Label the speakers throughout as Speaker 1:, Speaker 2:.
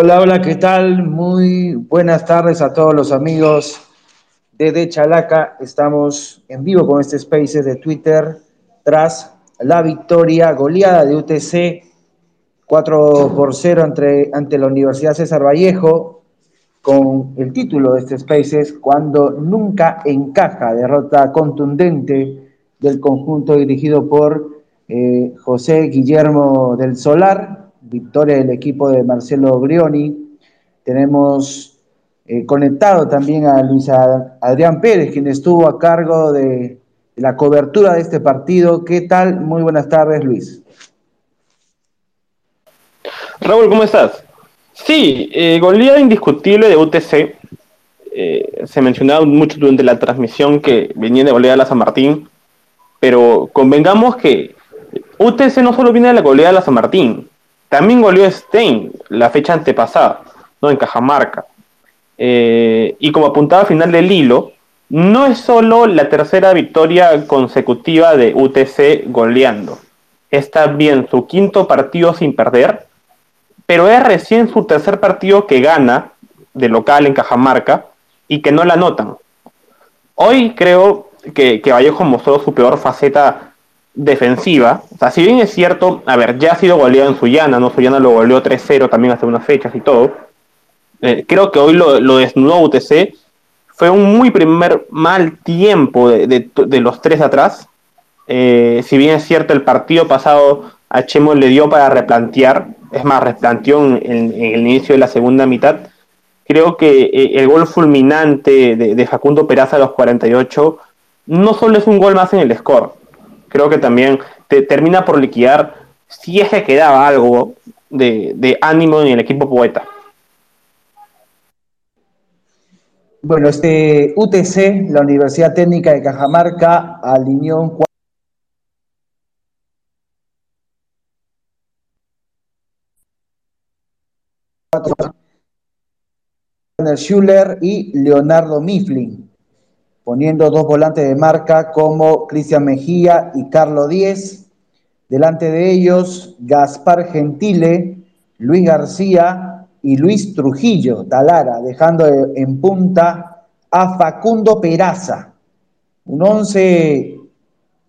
Speaker 1: Hola, hola, ¿qué tal? Muy buenas tardes a todos los amigos de Chalaca. Estamos en vivo con este Spaces de Twitter tras la victoria goleada de UTC 4 por 0 ante, ante la Universidad César Vallejo con el título de este Spaces cuando nunca encaja derrota contundente del conjunto dirigido por eh, José Guillermo del Solar victoria del equipo de Marcelo Brioni. Tenemos eh, conectado también a Luis Adrián Pérez, quien estuvo a cargo de la cobertura de este partido. ¿Qué tal? Muy buenas tardes, Luis.
Speaker 2: Raúl, ¿cómo estás? Sí, eh, goleada indiscutible de UTC. Eh, se mencionaba mucho durante la transmisión que venía de goleada a la San Martín, pero convengamos que UTC no solo viene de la goleada de la San Martín, también goleó Stein la fecha antepasada, ¿no? En Cajamarca. Eh, y como apuntaba al final del hilo, no es solo la tercera victoria consecutiva de UTC goleando. Es también su quinto partido sin perder, pero es recién su tercer partido que gana de local en Cajamarca y que no la notan. Hoy creo que, que Vallejo mostró su peor faceta defensiva. O sea, si bien es cierto, a ver, ya ha sido goleado en Suyana, ¿no? Suyana lo goleó 3-0 también hace unas fechas y todo. Eh, creo que hoy lo, lo, desnudó UTC. Fue un muy primer mal tiempo de, los tres atrás. Eh, si bien es cierto, el partido pasado a Chemo le dio para replantear, es más, replanteó en, el inicio de la segunda mitad. Creo que eh, el gol fulminante de, de Facundo Peraza a los 48 no solo es un gol más en el score, creo que también te termina por liquidar si es que quedaba algo de, ánimo en el equipo poeta.
Speaker 1: Bueno, este UTC, la Universidad Técnica de Cajamarca, alineó un Schuller y Leonardo Mifflin poniendo dos volantes de marca como Cristian Mejía y Carlos Díez. Delante de ellos, Gaspar Gentile, Luis García y Luis Trujillo, Talara, dejando en punta a Facundo Peraza. Un once,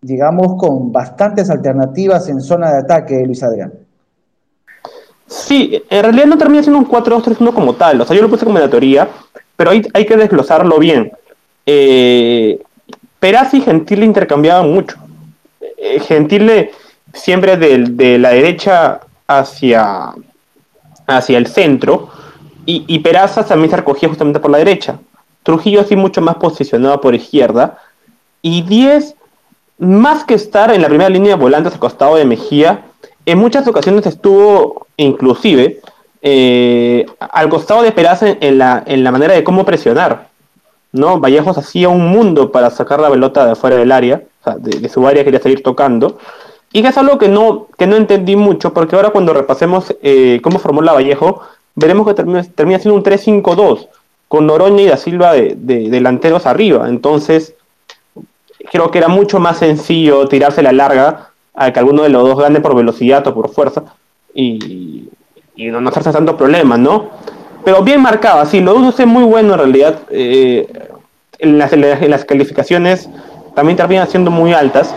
Speaker 1: digamos, con bastantes alternativas en zona de ataque, Luis Adrián.
Speaker 2: Sí, en realidad no termina siendo un 4-2-3-1 como tal. O sea, yo lo puse como la teoría, pero hay, hay que desglosarlo bien eh, y Gentile intercambiaban mucho. Eh, Gentile siempre de, la derecha hacia, hacia el centro y, y, Peraza también se recogía justamente por la derecha. Trujillo así mucho más posicionado por izquierda y 10 más que estar en la primera línea de volantes al costado de Mejía, en muchas ocasiones estuvo inclusive eh, al costado de Peraza la, en la manera de cómo presionar. ¿No? Vallejos hacía un mundo para sacar la pelota de fuera del área, de, su área quería salir tocando. Y que es algo que no, que no entendí mucho, porque ahora cuando repasemos eh, cómo formó la Vallejo, veremos que termina, termina siendo un 3-5-2, con Noroña y Da Silva de, delanteros arriba. Entonces, creo que era mucho más sencillo tirarse la larga a que alguno de los dos gane por velocidad o por fuerza y, no, no hacerse tanto problema, ¿no? Pero bien marcado, sí, lo uso es muy bueno en realidad. Eh, en, las, en, las, calificaciones también terminan siendo muy altas,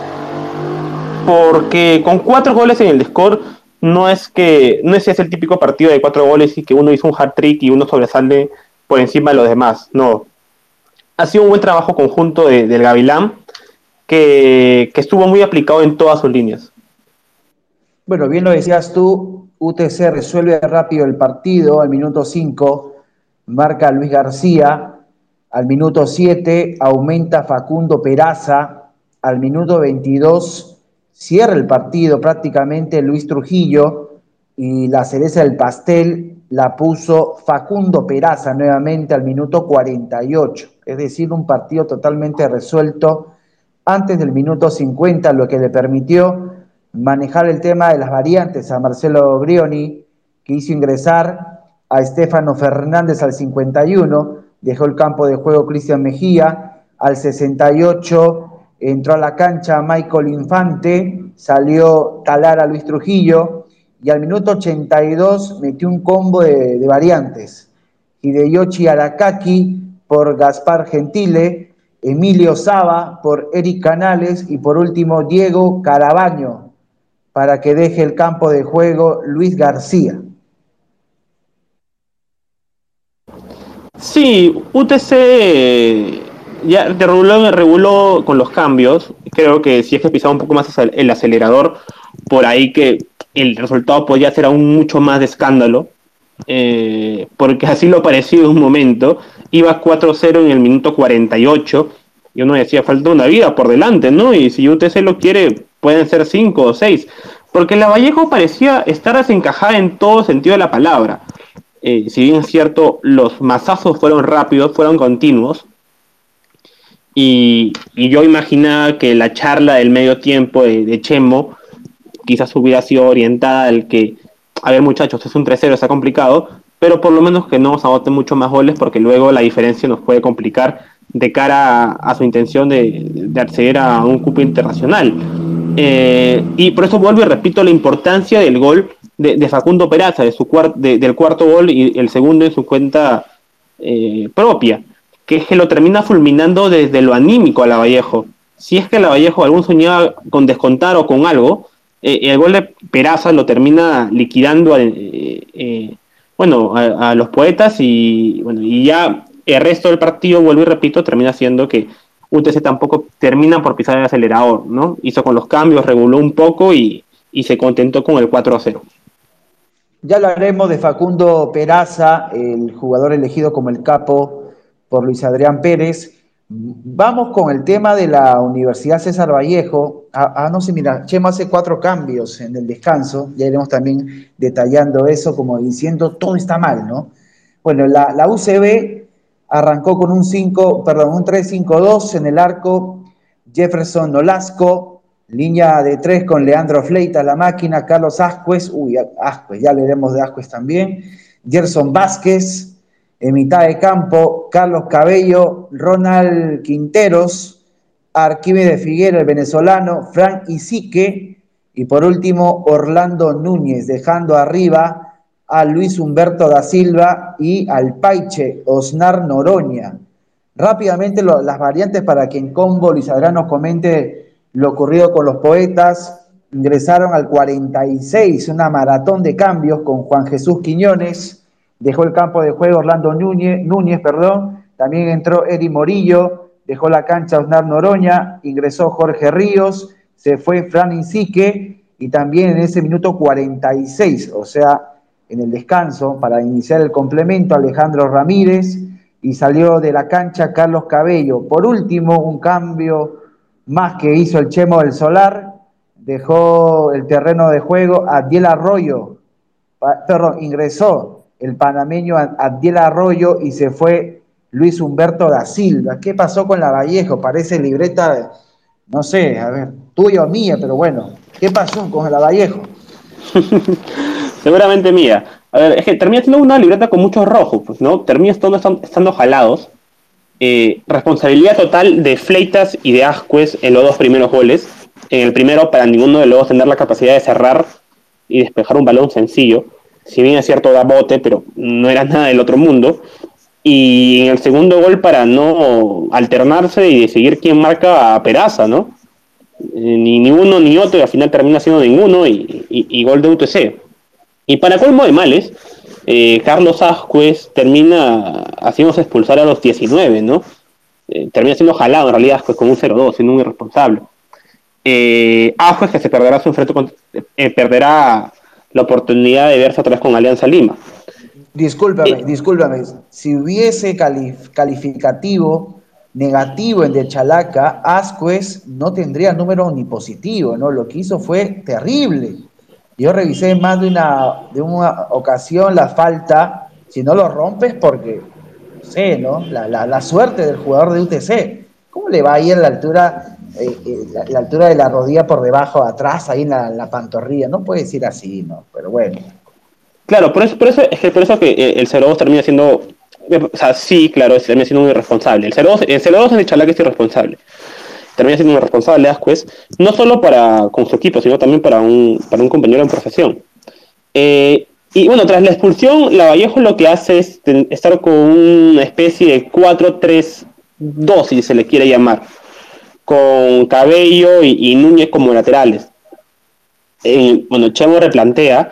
Speaker 2: porque con cuatro goles en el score no es que no es el típico partido de cuatro goles y que uno hizo un hat trick y uno sobresale por encima de los demás. No, ha sido un buen trabajo conjunto de, del Gavilán que, que estuvo muy aplicado en todas sus líneas.
Speaker 1: Bueno, bien lo decías tú, UTC resuelve rápido el partido al minuto 5, marca Luis García, al minuto 7 aumenta Facundo Peraza, al minuto 22 cierra el partido prácticamente Luis Trujillo y la cereza del pastel la puso Facundo Peraza nuevamente al minuto 48, es decir, un partido totalmente resuelto antes del minuto 50, lo que le permitió manejar el tema de las variantes a Marcelo Brioni, que hizo ingresar a Estefano Fernández al 51, dejó el campo de juego Cristian Mejía, al 68 entró a la cancha Michael Infante, salió Talara Luis Trujillo y al minuto 82 metió un combo de, de variantes. Hideyoshi Arakaki por Gaspar Gentile, Emilio Saba por Eric Canales y por último Diego Carabaño para que deje el campo de juego Luis García.
Speaker 2: Sí, UTC ya reguló, reguló con los cambios. Creo que si es que pisaba un poco más el acelerador, por ahí que el resultado podía ser aún mucho más de escándalo. Eh, porque así lo pareció en un momento. Iba 4-0 en el minuto 48 y uno decía, falta una vida por delante, ¿no? Y si UTC lo quiere, pueden ser 5 o 6. Porque la Vallejo parecía estar desencajada en todo sentido de la palabra. Eh, si bien es cierto, los masazos fueron rápidos, fueron continuos. Y, yo imaginaba que la charla del medio tiempo de, Chemo quizás hubiera sido orientada al que, a ver muchachos, es un 3-0, está complicado, pero por lo menos que no nos anoten mucho más goles porque luego la diferencia nos puede complicar de cara a, su intención de, acceder a un cupo internacional. Eh, y por eso vuelvo y repito la importancia del gol de, Facundo Peraza, de su del cuarto gol y el segundo en su cuenta eh, propia, que es que lo termina fulminando desde lo anímico a la Vallejo. Si es que la Vallejo algún soñaba con descontar o con algo, eh, el gol de Peraza lo termina liquidando bueno, a, los poetas y, bueno, y ya el resto del partido, vuelvo y repito, termina siendo que UTC tampoco termina por pisar el acelerador, ¿no? Hizo con los cambios, reguló un poco y, y se contentó con el 4 a 0.
Speaker 1: Ya hablaremos de Facundo Peraza, el jugador elegido como el capo por Luis Adrián Pérez. Vamos con el tema de la Universidad César Vallejo. Ah, ah, no sé, mira, Chema hace cuatro cambios en el descanso. Ya iremos también detallando eso, como diciendo todo está mal, ¿no? Bueno, la, la UCB arrancó con un 5, perdón, un 3-5-2 en el arco. Jefferson Nolasco, Línea de tres con Leandro Fleita, la máquina, Carlos Ascuez, uy, Ascuez, ya leeremos de Ascuez también, Gerson Vázquez, en mitad de campo, Carlos Cabello, Ronald Quinteros, de Figuera, el venezolano, Frank Isique, y por último, Orlando Núñez, dejando arriba a Luis Humberto da Silva y al Paiche Osnar Noroña. Rápidamente las variantes para que en combo Luis Adrián nos comente lo ocurrido con los poetas, ingresaron al 46, una maratón de cambios con Juan Jesús Quiñones, dejó el campo de juego Orlando Núñez, Núñez perdón, también entró Eri Morillo, dejó la cancha Osnar Noroña, ingresó Jorge Ríos, se fue Fran Insique. Y también en ese minuto 46, o sea, en el descanso, para iniciar el complemento, Alejandro Ramírez y salió de la cancha Carlos Cabello. Por último, un cambio más que hizo el Chemo del Solar, dejó el terreno de juego a Diel Arroyo, perdón, ingresó el panameño Adiel Arroyo y se fue Luis Humberto da Silva. ¿Qué pasó con la Vallejo? Parece libreta, no sé, a ver, tuya o mía, pero bueno, ¿qué pasó con la Vallejo?
Speaker 2: Seguramente mía. A ver, es que termina siendo una libreta con muchos rojos, pues, ¿no? Termina estando, estando jalados eh, responsabilidad total de Fleitas y de Ascuez en los dos primeros goles. En el primero, para ninguno de los dos tener la capacidad de cerrar y despejar un balón sencillo. Si bien es cierto, da bote, pero no era nada del otro mundo. Y en el segundo gol, para no alternarse y decidir quién marca a Peraza, ¿no? Eh, ni, uno ni otro, y al final termina siendo ninguno, y, y gol de UTC. Y para colmo de males, eh, Carlos Ascuez termina haciéndose expulsar a los 19, ¿no? Eh, termina siendo jalado en realidad Ascuez con un 0-2, siendo un irresponsable. Eh, Ascuez que se perderá su enfrento con, eh, perderá la oportunidad de verse otra vez con Alianza Lima.
Speaker 1: Discúlpame, discúlpame. Si hubiese calificativo negativo en de Chalaca, Ascuez no tendría número ni positivo, ¿no? Lo que hizo fue terrible. Yo revisé más de una, de una ocasión la falta, si no lo rompes porque, no sé, ¿no? La, la, suerte del jugador de UTC. ¿Cómo le va a ir la altura, eh, eh, la, altura de la rodilla por debajo, atrás, ahí en la, pantorrilla? No puede ser así, ¿no? Pero bueno.
Speaker 2: Claro, por eso, por eso es que por eso que eh, el 0-2 termina siendo, o sea, sí, claro, termina siendo muy irresponsable. El 0-2 el 0 en el Chalaca es irresponsable termina siendo un responsable Asquez, no solo para con su equipo, sino también para un, para un compañero en profesión. Eh, y bueno, tras la expulsión, la Vallejo lo que hace es estar con una especie de 4-3-2, si se le quiere llamar, con Cabello y, Núñez como laterales. Eh, bueno, Chemo replantea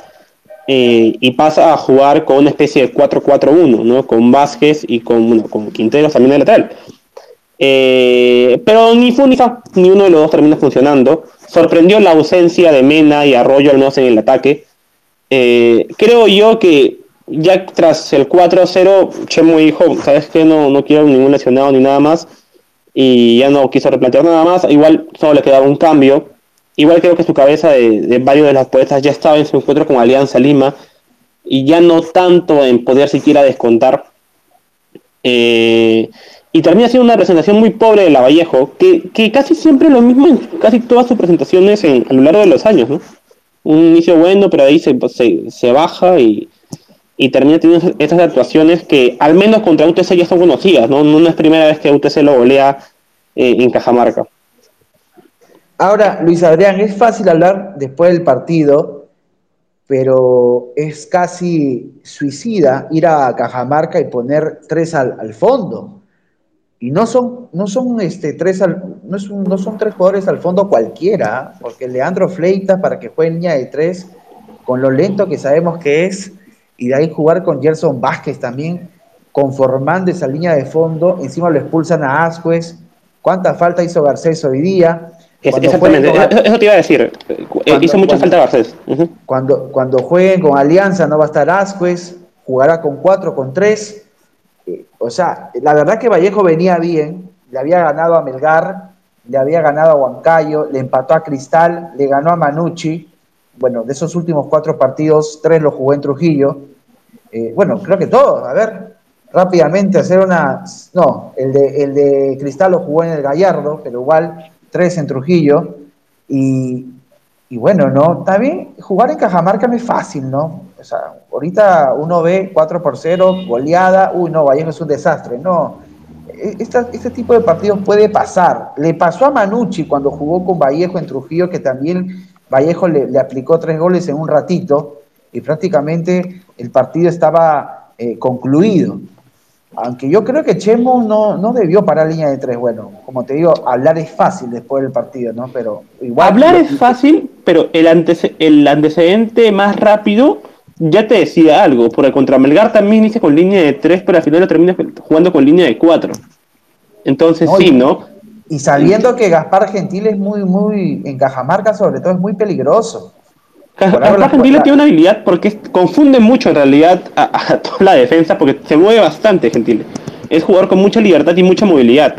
Speaker 2: eh, y pasa a jugar con una especie de 4-4-1, ¿no? con Vázquez y con, bueno, con Quinteros también de lateral. Pero ni fue ni uno de los dos termina funcionando. Sorprendió la ausencia de Mena y Arroyo al menos en el ataque eh, creo yo que ya tras el 4-0, Chemo dijo, ¿sabes qué? No, no quiero ningún lesionado ni nada más. Y ya no quiso replantear nada más. Igual solo le quedaba un cambio. Igual creo que su cabeza de, varios de las poetas ya estaba en su encuentro con Alianza Lima. Y ya no tanto en poder siquiera descontar. Eh, y termina siendo una presentación muy pobre de la Vallejo, que, que casi siempre lo mismo en casi todas sus presentaciones en, a lo largo de los años, ¿no? un inicio bueno, pero ahí se, se, baja y, termina teniendo esas actuaciones que al menos contra UTC ya son conocidas, ¿no? No es primera vez que UTC lo golea eh, en Cajamarca.
Speaker 1: Ahora, Luis Adrián, es fácil hablar después del partido, pero es casi suicida ir a Cajamarca y poner tres al, al fondo. Y no son, no son este, tres no, no, son tres jugadores al fondo cualquiera, porque Leandro Fleita para que juegue en línea de tres, con lo lento que sabemos que es, y de ahí jugar con Gerson Vázquez también, conformando esa línea de fondo, encima lo expulsan a Ascuez, cuánta falta hizo Garcés hoy día.
Speaker 2: exactamente, eso, te iba a decir, eh, hizo mucha falta Garcés.
Speaker 1: cuando, cuando jueguen con Alianza no va a estar Ascuez, jugará con cuatro, con tres, o sea, la verdad que Vallejo venía bien, le había ganado a Melgar, le había ganado a Huancayo, le empató a Cristal, le ganó a Manucci. Bueno, de esos últimos cuatro partidos, tres los jugó en Trujillo. Eh, bueno, creo que todos, a ver, rápidamente hacer una. No, el de, el de Cristal lo jugó en el Gallardo, pero igual, tres en Trujillo. Y, y bueno, ¿no? Está bien, jugar en Cajamarca no es fácil, ¿no? O sea, ahorita uno ve 4 por 0, goleada, uy, no, Vallejo es un desastre. No, e, este tipo de partidos puede pasar. Le pasó a Manucci cuando jugó con Vallejo en Trujillo, que también Vallejo le, aplicó tres goles en un ratito y prácticamente el partido estaba eh, concluido. Aunque yo creo que Chemo no, no debió parar línea de tres. Bueno, como te digo, hablar es fácil después del partido, ¿no? Pero
Speaker 2: igual. Hablar es fácil, pero el, el antecedente más rápido ya te decía algo, porque contra Melgar también inicia con línea de 3, pero al final lo termina jugando con línea de 4. Entonces sí, ¿no?
Speaker 1: Y sabiendo que Gaspar Gentil es muy, muy, en Cajamarca sobre todo, es muy peligroso.
Speaker 2: Gentil tiene una habilidad porque confunde mucho en realidad a, toda la defensa, porque se mueve bastante Gentil. Es jugador con mucha libertad y mucha movilidad.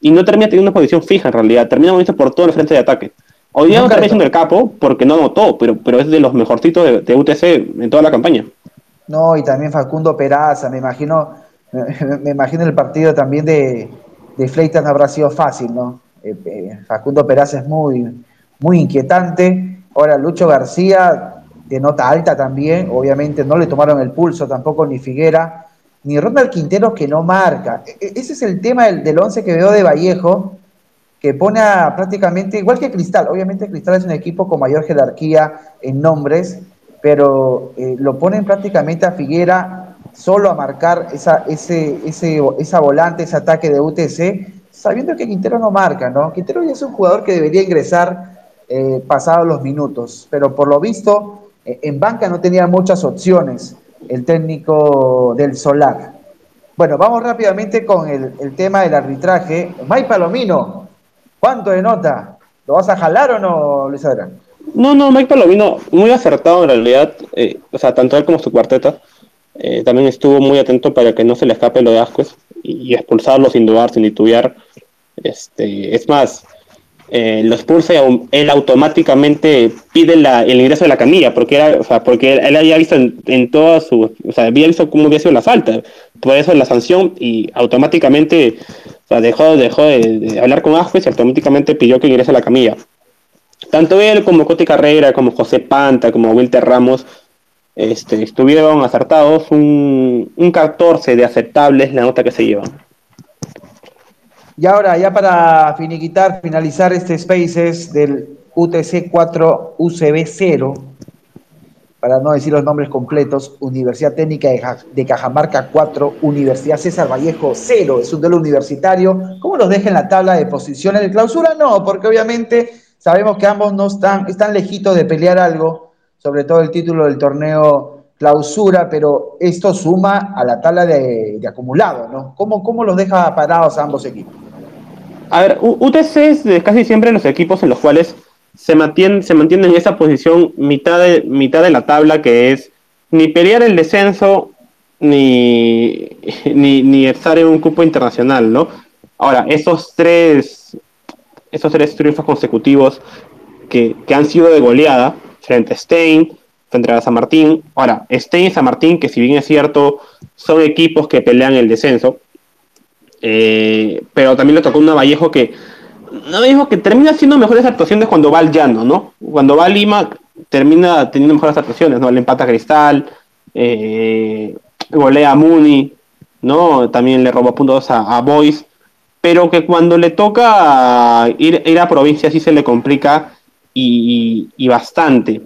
Speaker 2: Y no termina teniendo una posición fija en realidad, termina moviéndose por todo el frente de ataque. Hoy día no está diciendo el capo porque no anotó, pero, pero es de los mejorcitos de, UTC en toda la campaña.
Speaker 1: No, y también Facundo Peraza, me imagino, me, imagino el partido también de, de Fleitas no habrá sido fácil, ¿no? Eh, eh, Facundo Peraza es muy, muy inquietante. Ahora Lucho García, de nota alta también, obviamente no le tomaron el pulso tampoco ni Figuera, ni Ronald Quinteros que no marca. E, e, ese es el tema del, del once que veo de Vallejo, que pone a prácticamente, igual que Cristal, obviamente Cristal es un equipo con mayor jerarquía en nombres, pero eh, lo ponen prácticamente a Figuera solo a marcar esa, ese, esa volante, ese ataque de UTC, sabiendo que Quintero no marca, ¿no? Quintero ya es un jugador que debería ingresar eh, pasados los minutos, pero por lo visto eh, en banca no tenía muchas opciones el técnico del Solar. Bueno, vamos rápidamente con el, tema del arbitraje. May Palomino, ¿Cuánto de nota? ¿Lo vas a jalar o no, Luis Adrián?
Speaker 2: No, no, Mike Palomino, muy acertado en realidad, eh, o sea, tanto él como su cuarteta. Eh, también estuvo muy atento para que no se le escape lo de Ascuez y, expulsarlo sin dudar, sin titubear. Este, es más, eh, lo expulsa y él automáticamente pide el ingreso de la camilla, porque era, o sea, porque él, había visto en, en toda su, o sea, había visto cómo había sido la falta, por eso la sanción y automáticamente dejó, dejó de, hablar con Ascuez y automáticamente pidió que ingrese a la camilla. Tanto él como Coti Carrera, como José Panta, como Wilter Ramos, este, estuvieron acertados. Un, un 14 de aceptables la nota que se llevan.
Speaker 1: Y ahora, ya para finiquitar, finalizar este Spaces del UTC 4 UCB 0, para no decir los nombres completos, Universidad Técnica de Cajamarca 4, Universidad César Vallejo 0, es un duelo universitario. ¿Cómo los deja en la tabla de posiciones de clausura? No, porque obviamente sabemos que ambos no están, están lejitos de pelear algo, sobre todo el título del torneo clausura, pero esto suma a la tabla de, acumulado, ¿no? ¿Cómo, ¿Cómo los deja parados a ambos equipos?
Speaker 2: A ver, UTC es casi siempre los equipos en los cuales se mantiene, en esa posición mitad de, mitad de la tabla que es ni pelear el descenso ni, ni, estar en un cupo internacional, ¿no? Ahora, esos tres, esos tres triunfos consecutivos que, han sido de goleada frente a Stein, frente a San Martín. Ahora, Stein y San Martín, que si bien es cierto, son equipos que pelean el descenso, eh, pero también le tocó una Vallejo que me dijo que termina haciendo mejores actuaciones cuando va al llano, ¿no? Cuando va a Lima termina teniendo mejores actuaciones, ¿no? Le empata Cristal, eh, golea a Muni, ¿no? También le roba puntos a, a Boys, pero que cuando le toca ir, ir a provincia sí se le complica y, bastante.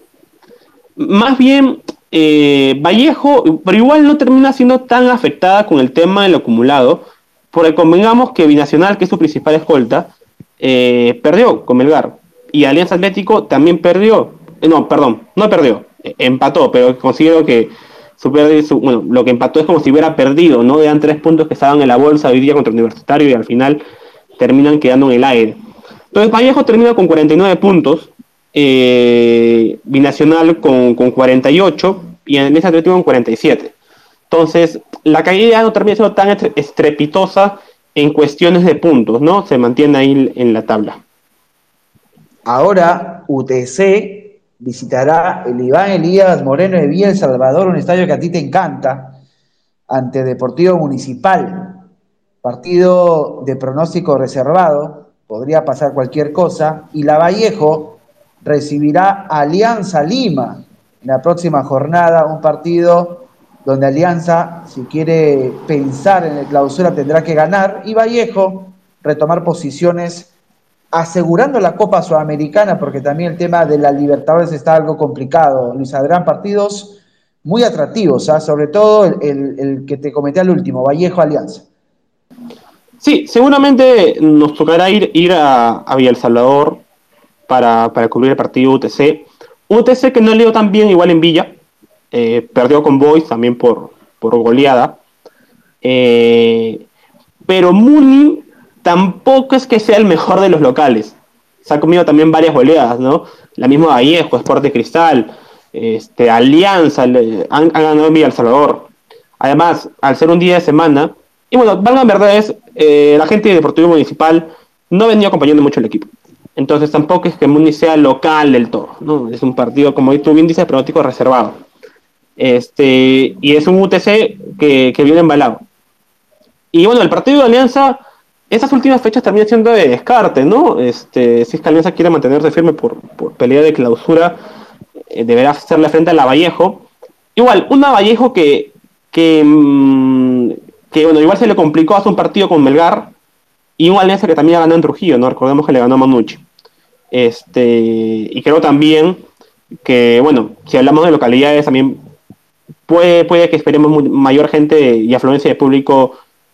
Speaker 2: Más bien, eh, Vallejo, pero igual no termina siendo tan afectada con el tema del acumulado, porque convengamos que Binacional, que es su principal escolta, eh, perdió con Melgar. Y Alianza Atlético también perdió. Eh, no, perdón, no perdió. Eh, empató, pero considero que su, bueno, lo que empató es como si hubiera perdido, ¿no? Eran tres puntos que estaban en la bolsa hoy día contra el Universitario y al final terminan quedando en el aire. Entonces Vallejo termina con 49 puntos, Binacional con, con 48 y Alianza Atlético con 47. Entonces, la caída no termina siendo tan estrepitosa en cuestiones de puntos, ¿no? Se mantiene ahí en la tabla.
Speaker 1: Ahora UTC visitará el Iván Elías Moreno de Villa El Salvador, un estadio que a ti te encanta, ante Deportivo Municipal. Partido de pronóstico reservado, podría pasar cualquier cosa. Y la Vallejo recibirá Alianza Lima en la próxima jornada, un partido donde Alianza, si quiere pensar en el clausura, tendrá que ganar, y Vallejo retomar posiciones asegurando la Copa Sudamericana, porque también el tema de la Libertadores está algo complicado. Luis Adrián, partidos muy atractivos, ¿ah? sobre todo el, que te comenté al último, Vallejo Alianza.
Speaker 2: Sí, seguramente nos tocará ir, ir a, a Villa El Salvador para, para cubrir el partido UTC. UTC que no leo tan bien igual en Villa, eh, perdió con Boys también por, por goleada. Eh, pero Muni tampoco es que sea el mejor de los locales. Se ha comido también varias goleadas, ¿no? La misma Vallejo, Sport de Cristal, este, Alianza, han, ganado en Villa El Salvador. Además, al ser un día de semana, y bueno, valgan verdades, eh, la gente de Deportivo Municipal no venía acompañando mucho el equipo. Entonces tampoco es que Muni sea local del todo, ¿no? Es un partido, como tú bien dices, pronóstico reservado. Este, y es un UTC que, viene embalado. Y bueno, el partido de Alianza, estas últimas fechas termina siendo de descarte, ¿no? Este, si es que Alianza quiere mantenerse firme por, pelea de clausura, eh, deberá hacerle frente a la Vallejo. Igual, una Vallejo que, que, mm, que, bueno, igual se le complicó hace un partido con Melgar, y una Alianza que también ganó en Trujillo, ¿no? Recordemos que le ganó a Manucci. Este, y creo también que, bueno, si hablamos de localidades, también puede, que esperemos mayor gente y afluencia de público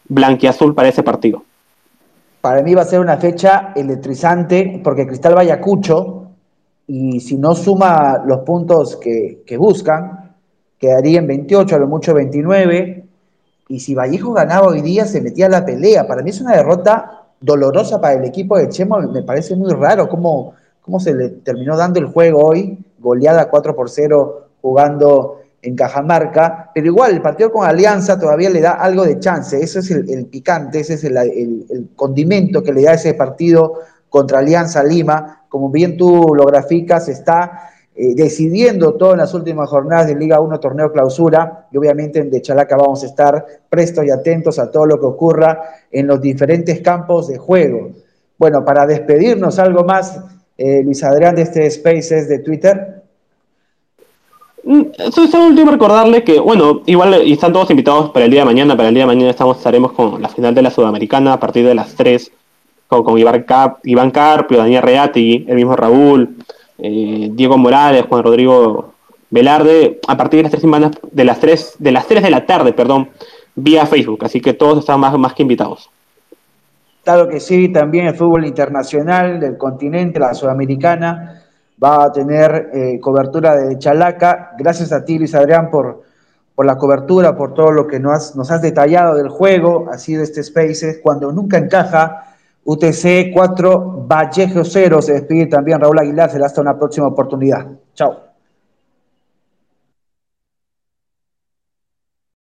Speaker 2: blanquiazul para ese partido.
Speaker 1: Para mí va a ser una fecha electrizante porque Cristal Vallacucho, y si no suma los puntos que, buscan, quedaría en 28, a lo mucho 29. Y si Vallejo ganaba hoy día, se metía a la pelea. Para mí es una derrota dolorosa para el equipo de Chemo. Me parece muy raro cómo, cómo se le terminó dando el juego hoy, goleada 4 por 0 jugando en Cajamarca, pero igual el partido con Alianza todavía le da algo de chance, ese es el, picante, ese es el, condimento que le da ese partido contra Alianza Lima, como bien tú lo graficas, está eh, decidiendo todo en las últimas jornadas de Liga 1 Torneo Clausura, y obviamente en De Chalaca vamos a estar prestos y atentos a todo lo que ocurra en los diferentes campos de juego. Bueno, para despedirnos algo más, eh, Luis Adrián de este Spaces de Twitter.
Speaker 2: Es último recordarle que, bueno, igual y están todos invitados para el día de mañana. Para el día de mañana estamos, estaremos con la final de la Sudamericana a partir de las 3, con, Iván, Iván Carpio, Daniel Reati, el mismo Raúl, eh, Diego Morales, Juan Rodrigo Velarde a partir de las 3 semanas, de las 3, de las 3 de la tarde, perdón, vía Facebook, así que todos están más, más que invitados.
Speaker 1: Claro que sí, también el fútbol internacional del continente, la sudamericana, va a tener eh, cobertura de Chalaca. Gracias a ti, Luis Adrián, por, por la cobertura, por todo lo que nos has, nos has detallado del juego, así de este Spaces, cuando nunca encaja. UTC 4, Vallejo 0, se despide también Raúl Aguilar, será hasta una próxima oportunidad. Chao.